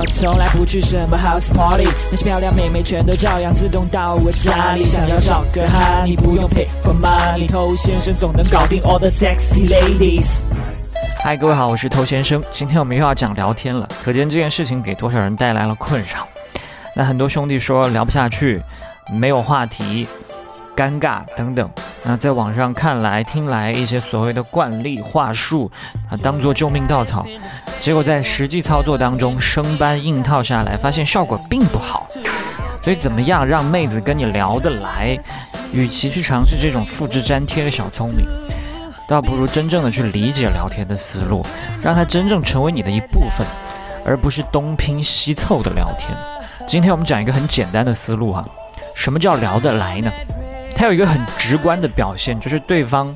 我从来不去什么 house party，那些漂亮妹妹全都照样自动到我家里。想要找个哈，你不用 pay for money，偷先生总能搞定 all the sexy ladies。嗨，各位好，我是偷先生。今天我们又要讲聊天了，可见这件事情给多少人带来了困扰。那很多兄弟说聊不下去，没有话题，尴尬等等。那在网上看来听来，一些所谓的惯例话术啊，当做救命稻草。结果在实际操作当中生搬硬套下来，发现效果并不好。所以怎么样让妹子跟你聊得来？与其去尝试这种复制粘贴的小聪明。倒不如真正的去理解聊天的思路，让它真正成为你的一部分，而不是东拼西凑的聊天。今天我们讲一个很简单的思路哈，什么叫聊得来呢？它有一个很直观的表现，就是对方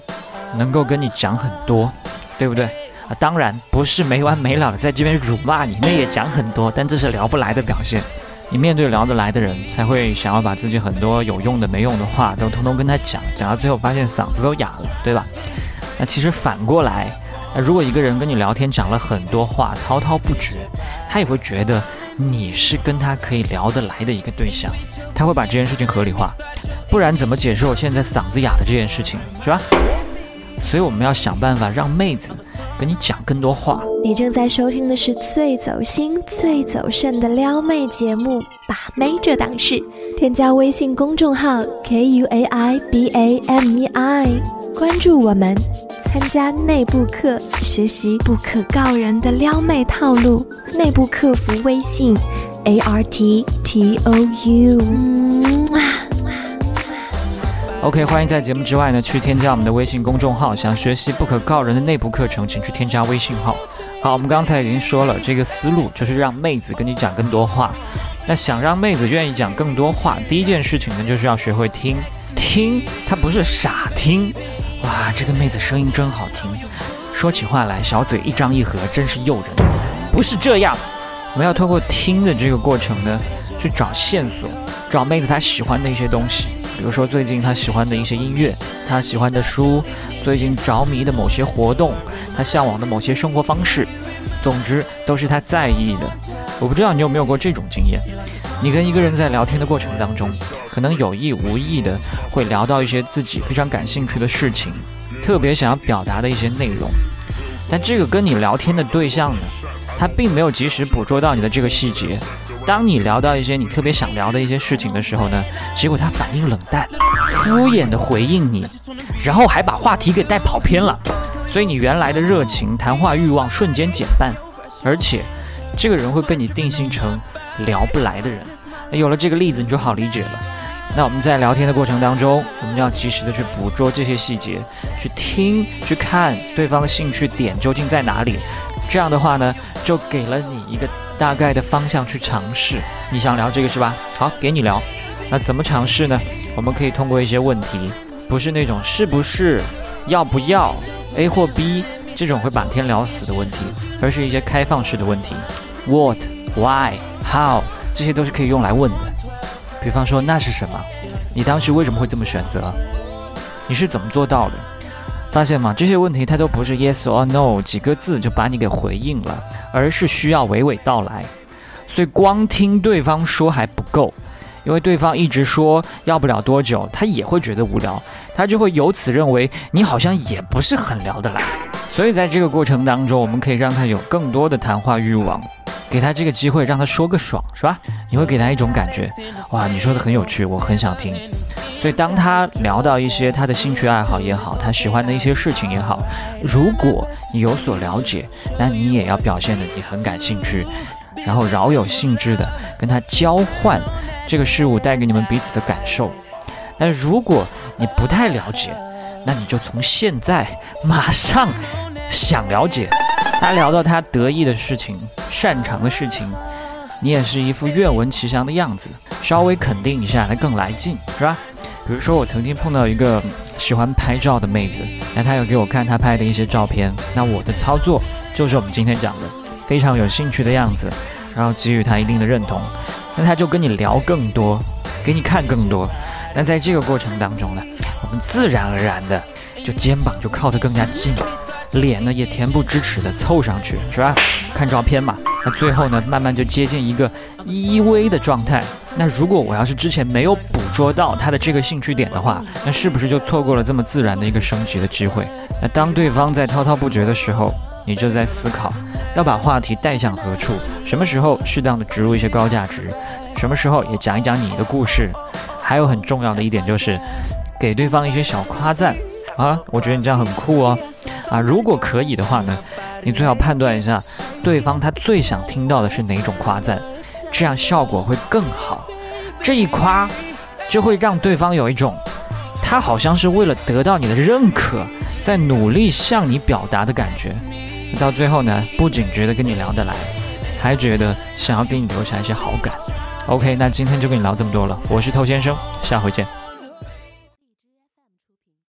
能够跟你讲很多，对不对啊？当然不是没完没了的在这边辱骂你，那也讲很多，但这是聊不来的表现。你面对聊得来的人，才会想要把自己很多有用的、没用的话都通通跟他讲，讲到最后发现嗓子都哑了，对吧？那其实反过来，那如果一个人跟你聊天讲了很多话，滔滔不绝，他也会觉得你是跟他可以聊得来的一个对象，他会把这件事情合理化，不然怎么解释我现在嗓子哑的这件事情，是吧？所以我们要想办法让妹子跟你讲更多话。你正在收听的是最走心、最走肾的撩妹节目《把妹这档事》，添加微信公众号 k u a i b a m e i。关注我们，参加内部课，学习不可告人的撩妹套路。内部客服微信：a r t t o u。OK，欢迎在节目之外呢去添加我们的微信公众号。想学习不可告人的内部课程，请去添加微信号。好，我们刚才已经说了，这个思路就是让妹子跟你讲更多话。那想让妹子愿意讲更多话，第一件事情呢，就是要学会听。听，她不是傻听。哇，这个妹子声音真好听，说起话来小嘴一张一合，真是诱人。不是这样，我们要通过听的这个过程呢，去找线索，找妹子她喜欢的一些东西，比如说最近他喜欢的一些音乐，他喜欢的书，最近着迷的某些活动，他向往的某些生活方式，总之都是他在意的。我不知道你有没有过这种经验，你跟一个人在聊天的过程当中。可能有意无意的会聊到一些自己非常感兴趣的事情，特别想要表达的一些内容，但这个跟你聊天的对象呢，他并没有及时捕捉到你的这个细节。当你聊到一些你特别想聊的一些事情的时候呢，结果他反应冷淡，敷衍的回应你，然后还把话题给带跑偏了，所以你原来的热情、谈话欲望瞬间减半，而且这个人会被你定性成聊不来的人。有了这个例子，你就好理解了。那我们在聊天的过程当中，我们要及时的去捕捉这些细节，去听、去看对方的兴趣点究竟在哪里。这样的话呢，就给了你一个大概的方向去尝试。你想聊这个是吧？好，给你聊。那怎么尝试呢？我们可以通过一些问题，不是那种是不是、要不要、A 或 B 这种会把天聊死的问题，而是一些开放式的问题：What、Why、How，这些都是可以用来问的。比方说，那是什么？你当时为什么会这么选择？你是怎么做到的？发现吗？这些问题它都不是 yes or no 几个字就把你给回应了，而是需要娓娓道来。所以光听对方说还不够，因为对方一直说要不了多久，他也会觉得无聊，他就会由此认为你好像也不是很聊得来。所以在这个过程当中，我们可以让他有更多的谈话欲望。给他这个机会，让他说个爽，是吧？你会给他一种感觉，哇，你说的很有趣，我很想听。所以当他聊到一些他的兴趣爱好也好，他喜欢的一些事情也好，如果你有所了解，那你也要表现的你很感兴趣，然后饶有兴致的跟他交换这个事物带给你们彼此的感受。但如果你不太了解，那你就从现在马上想了解。他聊到他得意的事情、擅长的事情，你也是一副愿闻其详的样子，稍微肯定一下，他更来劲，是吧？比如说，我曾经碰到一个喜欢拍照的妹子，那她有给我看她拍的一些照片，那我的操作就是我们今天讲的，非常有兴趣的样子，然后给予她一定的认同，那她就跟你聊更多，给你看更多，那在这个过程当中呢，我们自然而然的就肩膀就靠得更加近。脸呢也恬不知耻的凑上去，是吧？看照片嘛，那最后呢，慢慢就接近一个依偎的状态。那如果我要是之前没有捕捉到他的这个兴趣点的话，那是不是就错过了这么自然的一个升级的机会？那当对方在滔滔不绝的时候，你就在思考要把话题带向何处，什么时候适当的植入一些高价值，什么时候也讲一讲你的故事。还有很重要的一点就是，给对方一些小夸赞啊，我觉得你这样很酷哦。啊，如果可以的话呢，你最好判断一下，对方他最想听到的是哪种夸赞，这样效果会更好。这一夸，就会让对方有一种，他好像是为了得到你的认可，在努力向你表达的感觉。到最后呢，不仅觉得跟你聊得来，还觉得想要给你留下一些好感。OK，那今天就跟你聊这么多了，我是偷先生，下回见。